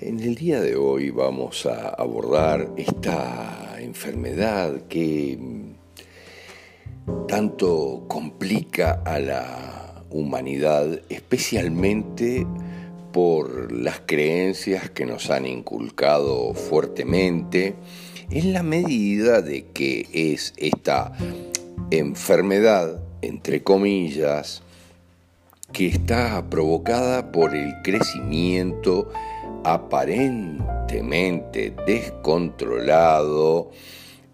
En el día de hoy vamos a abordar esta enfermedad que tanto complica a la humanidad, especialmente por las creencias que nos han inculcado fuertemente, en la medida de que es esta enfermedad, entre comillas, que está provocada por el crecimiento aparentemente descontrolado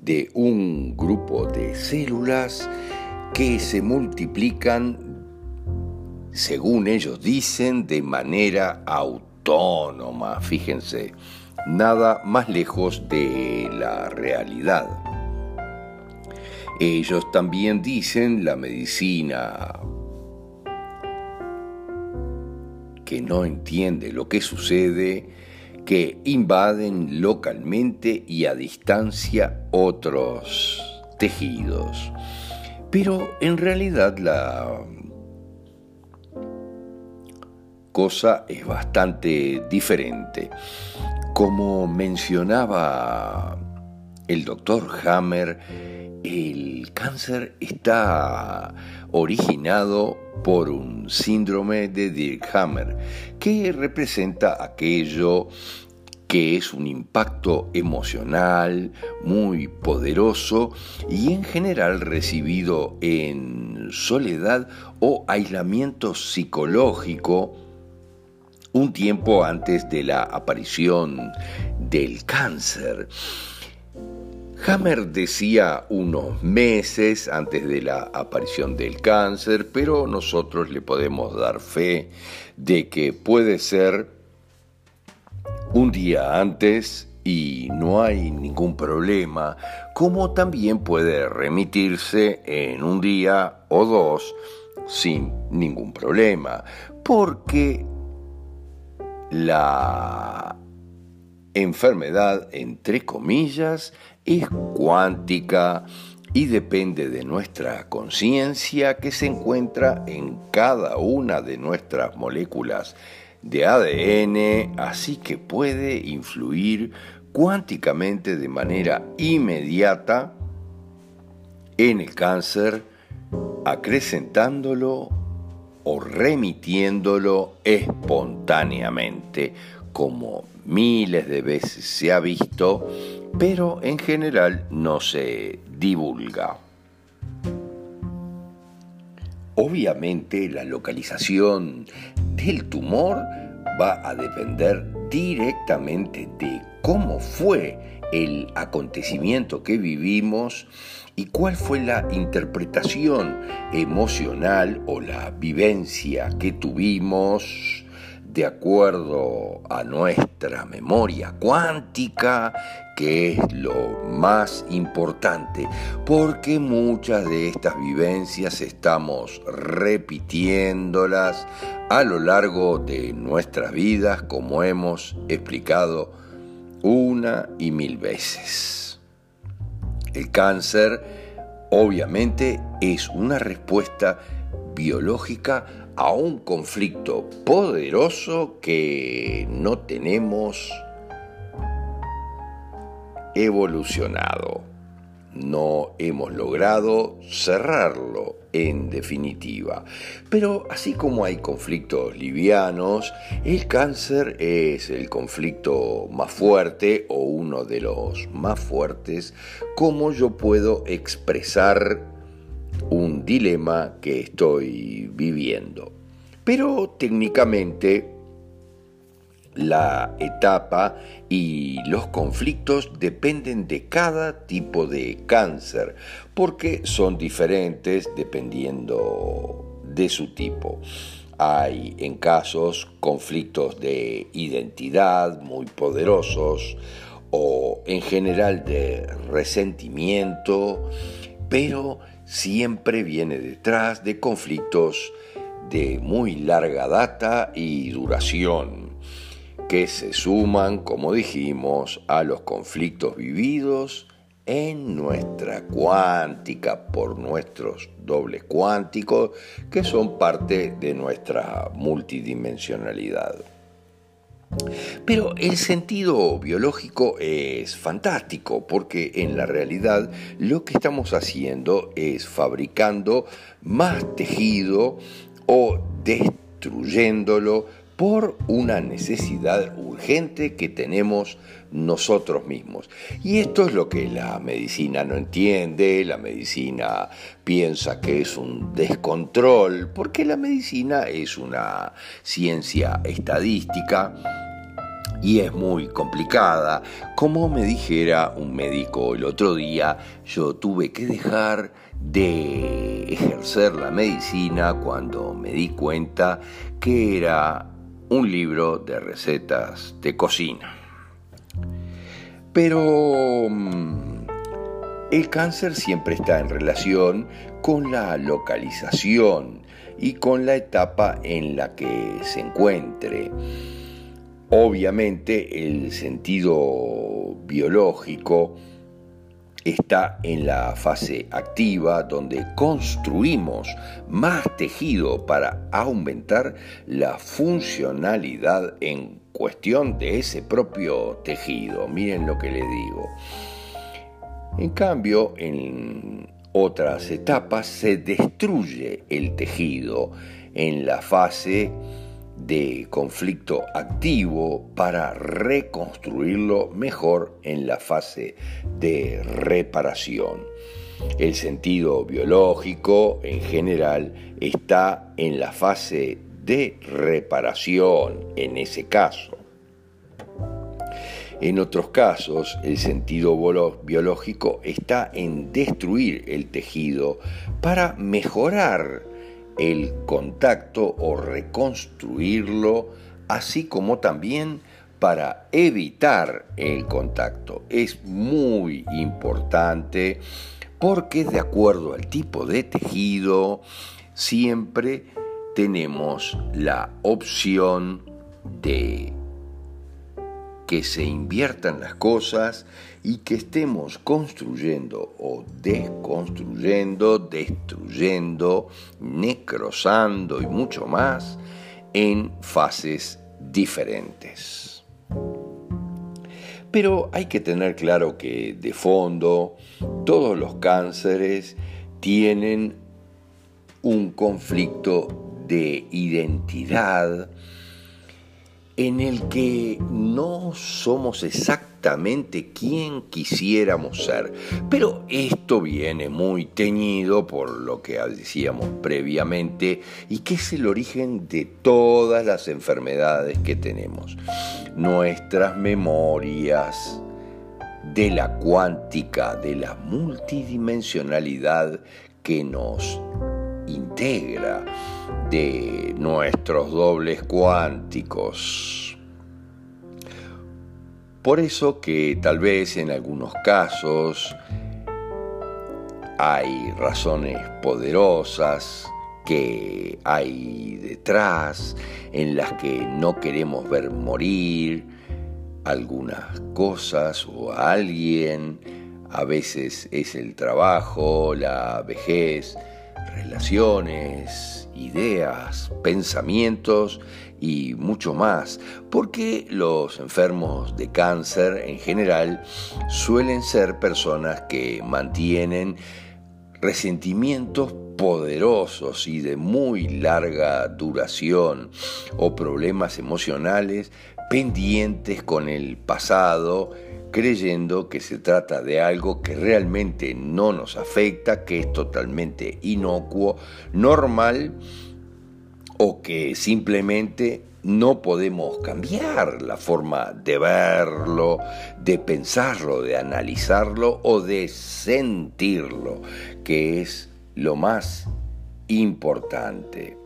de un grupo de células que se multiplican, según ellos dicen, de manera autónoma. Fíjense, nada más lejos de la realidad. Ellos también dicen la medicina que no entiende lo que sucede, que invaden localmente y a distancia otros tejidos. Pero en realidad la cosa es bastante diferente. Como mencionaba el doctor Hammer, el cáncer está originado por un síndrome de Dirkhammer, que representa aquello que es un impacto emocional muy poderoso y en general recibido en soledad o aislamiento psicológico un tiempo antes de la aparición del cáncer. Hammer decía unos meses antes de la aparición del cáncer, pero nosotros le podemos dar fe de que puede ser un día antes y no hay ningún problema, como también puede remitirse en un día o dos sin ningún problema, porque la enfermedad, entre comillas, es cuántica y depende de nuestra conciencia que se encuentra en cada una de nuestras moléculas de ADN, así que puede influir cuánticamente de manera inmediata en el cáncer, acrecentándolo o remitiéndolo espontáneamente, como miles de veces se ha visto, pero en general no se divulga. Obviamente la localización del tumor va a depender directamente de cómo fue el acontecimiento que vivimos y cuál fue la interpretación emocional o la vivencia que tuvimos de acuerdo a nuestra memoria cuántica, que es lo más importante, porque muchas de estas vivencias estamos repitiéndolas a lo largo de nuestras vidas, como hemos explicado una y mil veces. El cáncer obviamente es una respuesta biológica a un conflicto poderoso que no tenemos evolucionado. No hemos logrado cerrarlo en definitiva. Pero así como hay conflictos livianos, el cáncer es el conflicto más fuerte o uno de los más fuertes, como yo puedo expresar un dilema que estoy viviendo. Pero técnicamente la etapa y los conflictos dependen de cada tipo de cáncer, porque son diferentes dependiendo de su tipo. Hay en casos conflictos de identidad muy poderosos o en general de resentimiento, pero siempre viene detrás de conflictos de muy larga data y duración, que se suman, como dijimos, a los conflictos vividos en nuestra cuántica por nuestros dobles cuánticos, que son parte de nuestra multidimensionalidad. Pero el sentido biológico es fantástico porque en la realidad lo que estamos haciendo es fabricando más tejido o destruyéndolo por una necesidad urgente que tenemos nosotros mismos. Y esto es lo que la medicina no entiende, la medicina piensa que es un descontrol, porque la medicina es una ciencia estadística y es muy complicada. Como me dijera un médico el otro día, yo tuve que dejar de ejercer la medicina cuando me di cuenta que era un libro de recetas de cocina. Pero mm, el cáncer siempre está en relación con la localización y con la etapa en la que se encuentre. Obviamente el sentido biológico está en la fase activa donde construimos más tejido para aumentar la funcionalidad en cuestión de ese propio tejido. Miren lo que le digo. En cambio, en otras etapas se destruye el tejido en la fase de conflicto activo para reconstruirlo mejor en la fase de reparación. El sentido biológico en general está en la fase de reparación en ese caso. En otros casos, el sentido biológico está en destruir el tejido para mejorar el contacto o reconstruirlo, así como también para evitar el contacto. Es muy importante porque de acuerdo al tipo de tejido, siempre tenemos la opción de que se inviertan las cosas y que estemos construyendo o desconstruyendo, destruyendo, necrosando y mucho más en fases diferentes. Pero hay que tener claro que de fondo todos los cánceres tienen un conflicto de identidad en el que no somos exactamente quien quisiéramos ser. Pero esto viene muy teñido por lo que decíamos previamente y que es el origen de todas las enfermedades que tenemos. Nuestras memorias de la cuántica, de la multidimensionalidad que nos integra de nuestros dobles cuánticos. Por eso que tal vez en algunos casos hay razones poderosas que hay detrás en las que no queremos ver morir algunas cosas o a alguien, a veces es el trabajo, la vejez, relaciones, ideas, pensamientos y mucho más, porque los enfermos de cáncer en general suelen ser personas que mantienen resentimientos poderosos y de muy larga duración o problemas emocionales pendientes con el pasado creyendo que se trata de algo que realmente no nos afecta, que es totalmente inocuo, normal o que simplemente no podemos cambiar la forma de verlo, de pensarlo, de analizarlo o de sentirlo, que es lo más importante.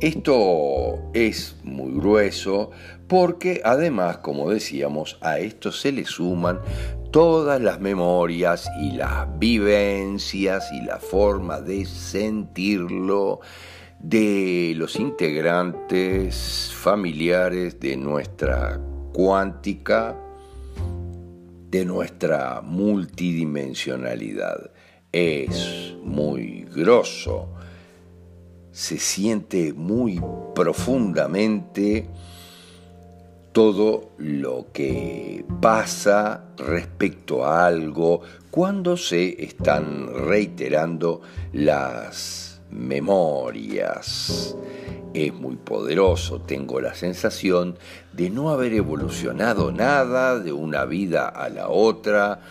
Esto es muy grueso porque además, como decíamos, a esto se le suman todas las memorias y las vivencias y la forma de sentirlo de los integrantes familiares de nuestra cuántica, de nuestra multidimensionalidad. Es muy grosso, se siente muy profundamente todo lo que pasa respecto a algo cuando se están reiterando las memorias. Es muy poderoso, tengo la sensación de no haber evolucionado nada de una vida a la otra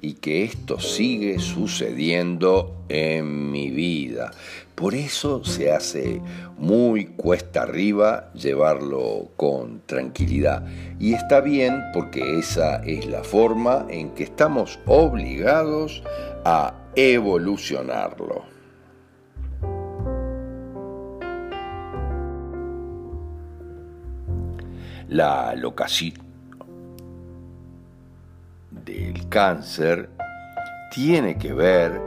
y que esto sigue sucediendo en mi vida. Por eso se hace muy cuesta arriba llevarlo con tranquilidad. Y está bien porque esa es la forma en que estamos obligados a evolucionarlo. La locación del cáncer tiene que ver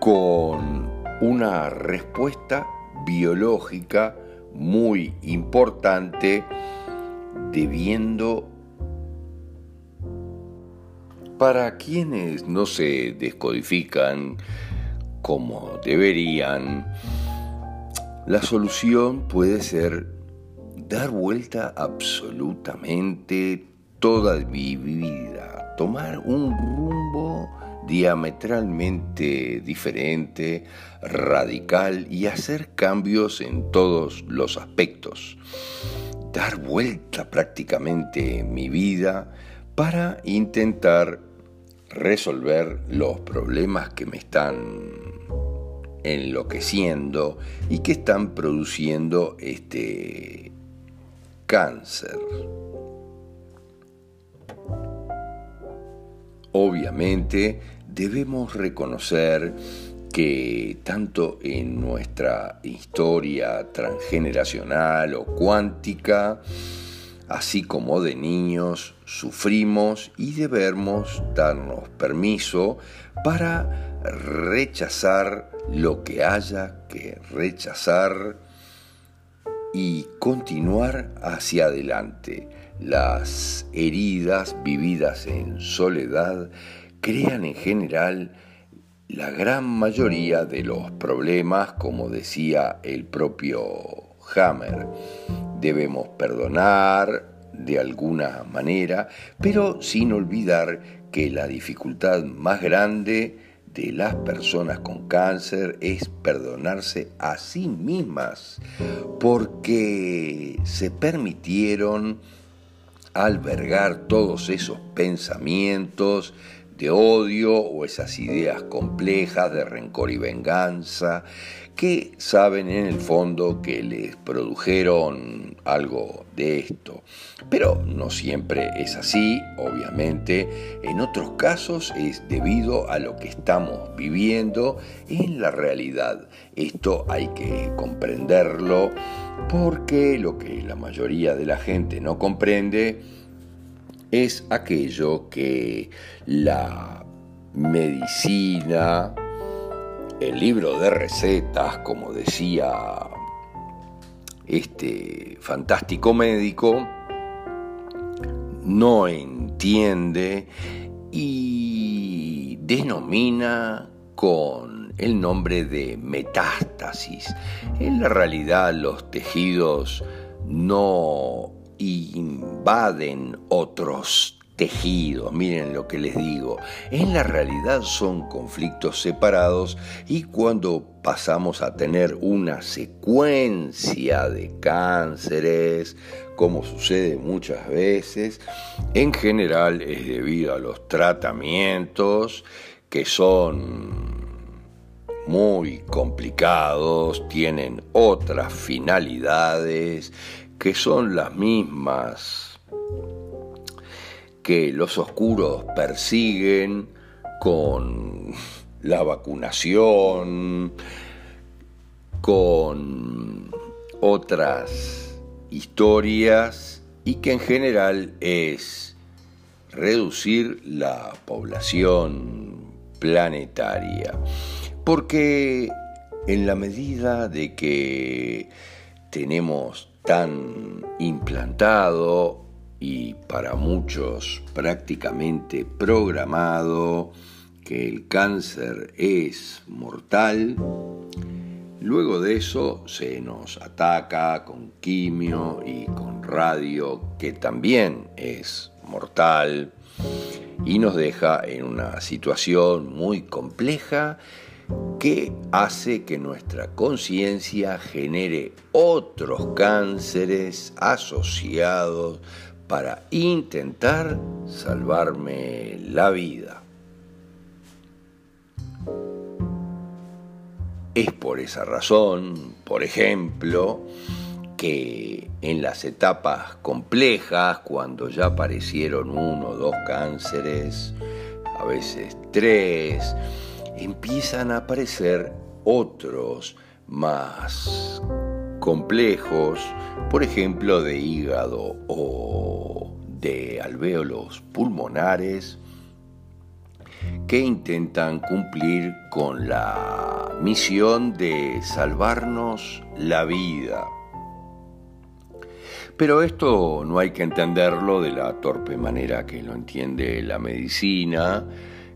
con una respuesta biológica muy importante debiendo para quienes no se descodifican como deberían, la solución puede ser dar vuelta absolutamente toda mi vida, tomar un rumbo diametralmente diferente, radical y hacer cambios en todos los aspectos. Dar vuelta prácticamente mi vida para intentar resolver los problemas que me están enloqueciendo y que están produciendo este cáncer. Obviamente debemos reconocer que tanto en nuestra historia transgeneracional o cuántica, así como de niños, sufrimos y debemos darnos permiso para rechazar lo que haya que rechazar y continuar hacia adelante las heridas vividas en soledad crean en general la gran mayoría de los problemas, como decía el propio Hammer. Debemos perdonar de alguna manera, pero sin olvidar que la dificultad más grande de las personas con cáncer es perdonarse a sí mismas porque se permitieron albergar todos esos pensamientos de odio o esas ideas complejas de rencor y venganza que saben en el fondo que les produjeron algo de esto. Pero no siempre es así, obviamente. En otros casos es debido a lo que estamos viviendo en la realidad. Esto hay que comprenderlo porque lo que la mayoría de la gente no comprende es aquello que la medicina, el libro de recetas, como decía este fantástico médico, no entiende y denomina el nombre de metástasis. En la realidad los tejidos no invaden otros tejidos, miren lo que les digo, en la realidad son conflictos separados y cuando pasamos a tener una secuencia de cánceres, como sucede muchas veces, en general es debido a los tratamientos que son muy complicados, tienen otras finalidades que son las mismas que los oscuros persiguen con la vacunación, con otras historias y que en general es reducir la población planetaria. Porque en la medida de que tenemos tan implantado y para muchos prácticamente programado que el cáncer es mortal, luego de eso se nos ataca con quimio y con radio, que también es mortal, y nos deja en una situación muy compleja que hace que nuestra conciencia genere otros cánceres asociados para intentar salvarme la vida. Es por esa razón, por ejemplo, que en las etapas complejas, cuando ya aparecieron uno o dos cánceres, a veces tres, empiezan a aparecer otros más complejos, por ejemplo de hígado o de alvéolos pulmonares, que intentan cumplir con la misión de salvarnos la vida. Pero esto no hay que entenderlo de la torpe manera que lo entiende la medicina,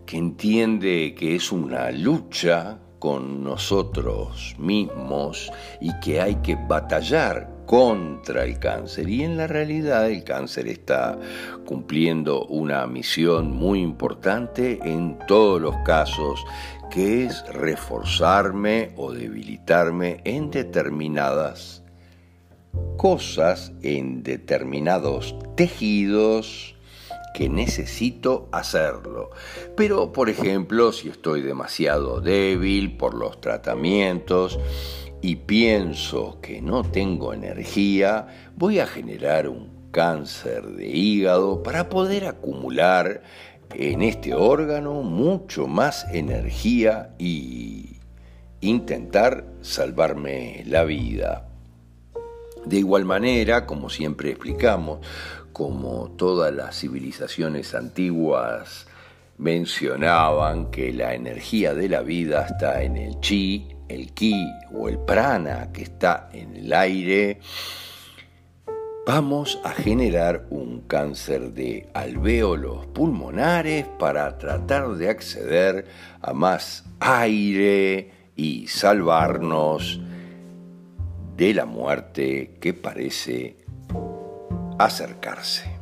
que entiende que es una lucha con nosotros mismos y que hay que batallar contra el cáncer. Y en la realidad el cáncer está cumpliendo una misión muy importante en todos los casos, que es reforzarme o debilitarme en determinadas cosas, en determinados tejidos, que necesito hacerlo. Pero, por ejemplo, si estoy demasiado débil por los tratamientos y pienso que no tengo energía, voy a generar un cáncer de hígado para poder acumular en este órgano mucho más energía y intentar salvarme la vida. De igual manera, como siempre explicamos, como todas las civilizaciones antiguas mencionaban que la energía de la vida está en el chi, el ki o el prana que está en el aire, vamos a generar un cáncer de alvéolos pulmonares para tratar de acceder a más aire y salvarnos de la muerte que parece acercarse.